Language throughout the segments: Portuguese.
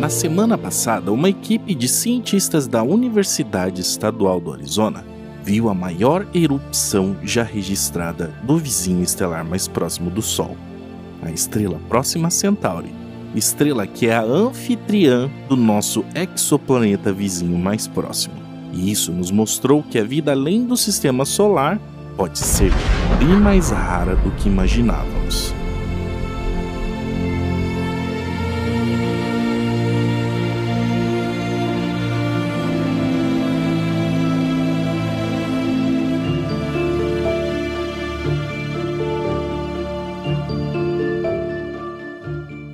Na semana passada, uma equipe de cientistas da Universidade Estadual do Arizona viu a maior erupção já registrada do vizinho estelar mais próximo do Sol, a estrela Próxima Centauri, estrela que é a anfitriã do nosso exoplaneta vizinho mais próximo. E isso nos mostrou que a vida além do sistema solar pode ser bem mais rara do que imaginávamos.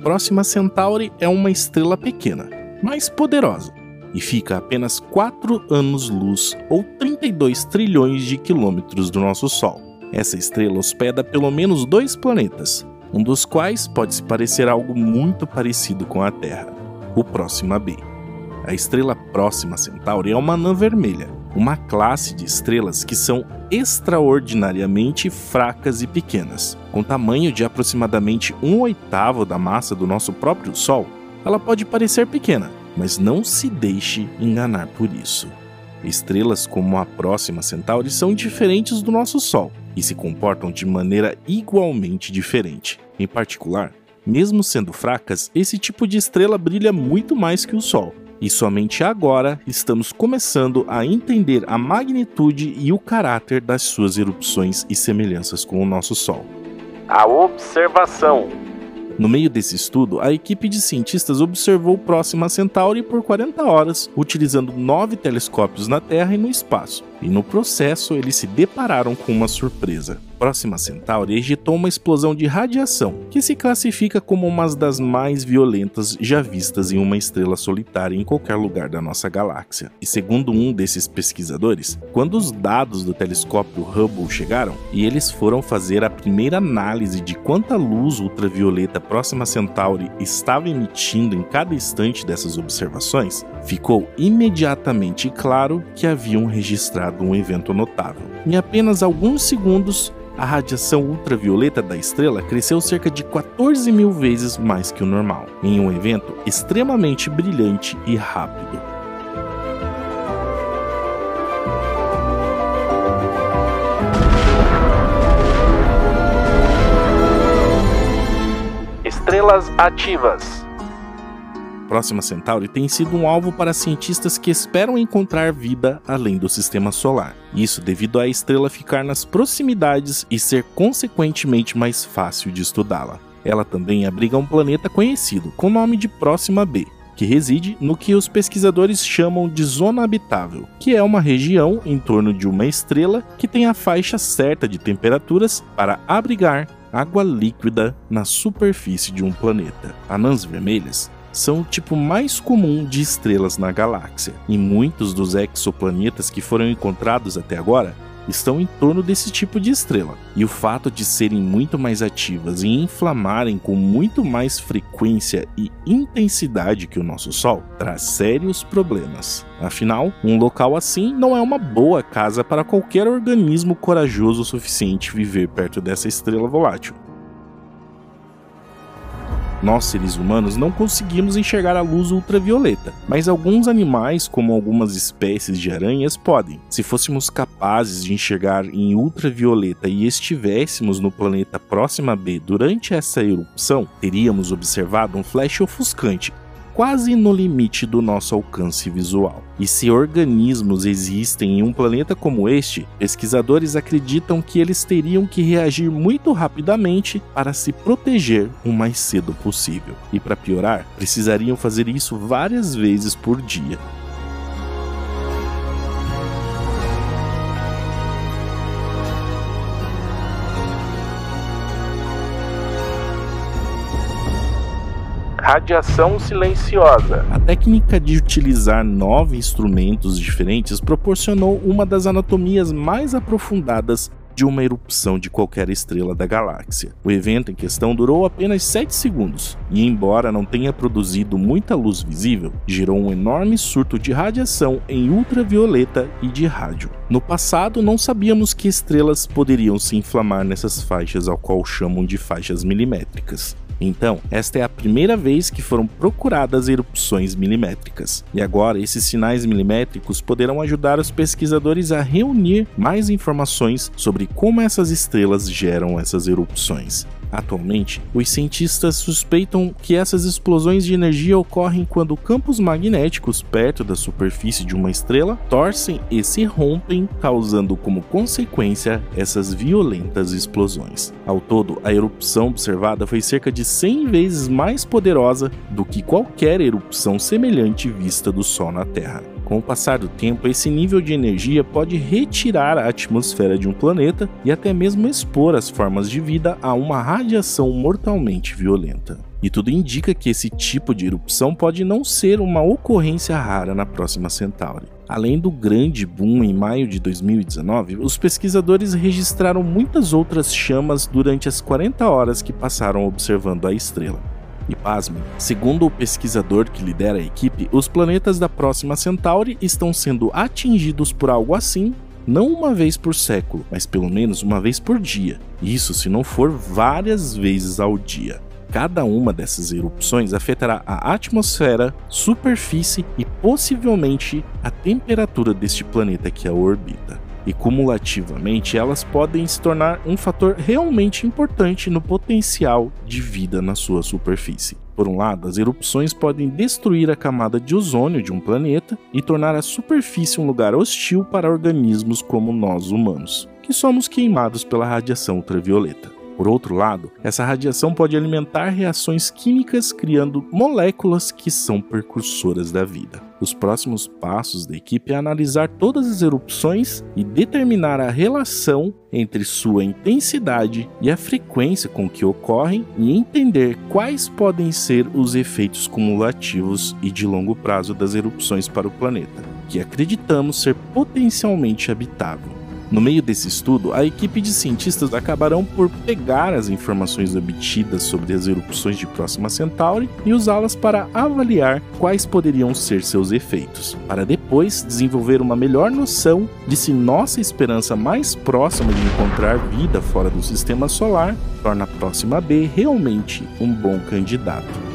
Próxima Centauri é uma estrela pequena, mas poderosa, e fica a apenas 4 anos-luz ou 32 trilhões de quilômetros do nosso Sol. Essa estrela hospeda pelo menos dois planetas, um dos quais pode se parecer algo muito parecido com a Terra, o Próxima B. A estrela Próxima Centauri é uma anã vermelha, uma classe de estrelas que são extraordinariamente fracas e pequenas. Com tamanho de aproximadamente um oitavo da massa do nosso próprio Sol, ela pode parecer pequena, mas não se deixe enganar por isso. Estrelas como a Próxima Centauri são diferentes do nosso Sol e se comportam de maneira igualmente diferente. Em particular, mesmo sendo fracas, esse tipo de estrela brilha muito mais que o Sol, e somente agora estamos começando a entender a magnitude e o caráter das suas erupções e semelhanças com o nosso Sol. A observação. No meio desse estudo, a equipe de cientistas observou Próxima Centauri por 40 horas, utilizando nove telescópios na Terra e no espaço, e no processo eles se depararam com uma surpresa. Próxima Centauri ejetou uma explosão de radiação, que se classifica como uma das mais violentas já vistas em uma estrela solitária em qualquer lugar da nossa galáxia. E segundo um desses pesquisadores, quando os dados do telescópio Hubble chegaram e eles foram fazer a primeira análise de quanta luz ultravioleta Próxima Centauri estava emitindo em cada instante dessas observações, ficou imediatamente claro que haviam registrado um evento notável. Em apenas alguns segundos, a radiação ultravioleta da estrela cresceu cerca de 14 mil vezes mais que o normal, em um evento extremamente brilhante e rápido. Estrelas ativas. Próxima Centauri tem sido um alvo para cientistas que esperam encontrar vida além do sistema solar. Isso devido à estrela ficar nas proximidades e ser consequentemente mais fácil de estudá-la. Ela também abriga um planeta conhecido com o nome de Próxima B, que reside no que os pesquisadores chamam de zona habitável, que é uma região em torno de uma estrela que tem a faixa certa de temperaturas para abrigar água líquida na superfície de um planeta. Anãs vermelhas são o tipo mais comum de estrelas na galáxia, e muitos dos exoplanetas que foram encontrados até agora estão em torno desse tipo de estrela. E o fato de serem muito mais ativas e inflamarem com muito mais frequência e intensidade que o nosso Sol traz sérios problemas. Afinal, um local assim não é uma boa casa para qualquer organismo corajoso o suficiente viver perto dessa estrela volátil. Nós, seres humanos, não conseguimos enxergar a luz ultravioleta, mas alguns animais, como algumas espécies de aranhas, podem. Se fôssemos capazes de enxergar em ultravioleta e estivéssemos no planeta Próxima B durante essa erupção, teríamos observado um flash ofuscante quase no limite do nosso alcance visual. E se organismos existem em um planeta como este, pesquisadores acreditam que eles teriam que reagir muito rapidamente para se proteger o mais cedo possível. E para piorar, precisariam fazer isso várias vezes por dia. Radiação silenciosa. A técnica de utilizar nove instrumentos diferentes proporcionou uma das anatomias mais aprofundadas de uma erupção de qualquer estrela da galáxia. O evento em questão durou apenas 7 segundos, e embora não tenha produzido muita luz visível, gerou um enorme surto de radiação em ultravioleta e de rádio. No passado, não sabíamos que estrelas poderiam se inflamar nessas faixas ao qual chamam de faixas milimétricas. Então, esta é a primeira vez que foram procuradas erupções milimétricas. E agora, esses sinais milimétricos poderão ajudar os pesquisadores a reunir mais informações sobre como essas estrelas geram essas erupções. Atualmente, os cientistas suspeitam que essas explosões de energia ocorrem quando campos magnéticos perto da superfície de uma estrela torcem e se rompem, causando como consequência essas violentas explosões. Ao todo, a erupção observada foi cerca de 100 vezes mais poderosa do que qualquer erupção semelhante vista do Sol na Terra. Com o passar do tempo, esse nível de energia pode retirar a atmosfera de um planeta e até mesmo expor as formas de vida a uma radiação mortalmente violenta. E tudo indica que esse tipo de erupção pode não ser uma ocorrência rara na próxima Centauri. Além do grande boom em maio de 2019, os pesquisadores registraram muitas outras chamas durante as 40 horas que passaram observando a estrela. E pasmem, segundo o pesquisador que lidera a equipe, os planetas da próxima Centauri estão sendo atingidos por algo assim não uma vez por século, mas pelo menos uma vez por dia. Isso se não for várias vezes ao dia. Cada uma dessas erupções afetará a atmosfera, superfície e possivelmente a temperatura deste planeta que a orbita e cumulativamente elas podem se tornar um fator realmente importante no potencial de vida na sua superfície. Por um lado, as erupções podem destruir a camada de ozônio de um planeta e tornar a superfície um lugar hostil para organismos como nós humanos, que somos queimados pela radiação ultravioleta. Por outro lado, essa radiação pode alimentar reações químicas criando moléculas que são precursoras da vida. Os próximos passos da equipe é analisar todas as erupções e determinar a relação entre sua intensidade e a frequência com que ocorrem e entender quais podem ser os efeitos cumulativos e de longo prazo das erupções para o planeta, que acreditamos ser potencialmente habitável. No meio desse estudo, a equipe de cientistas acabarão por pegar as informações obtidas sobre as erupções de Próxima Centauri e usá-las para avaliar quais poderiam ser seus efeitos, para depois desenvolver uma melhor noção de se nossa esperança mais próxima de encontrar vida fora do sistema solar torna a Próxima B realmente um bom candidato.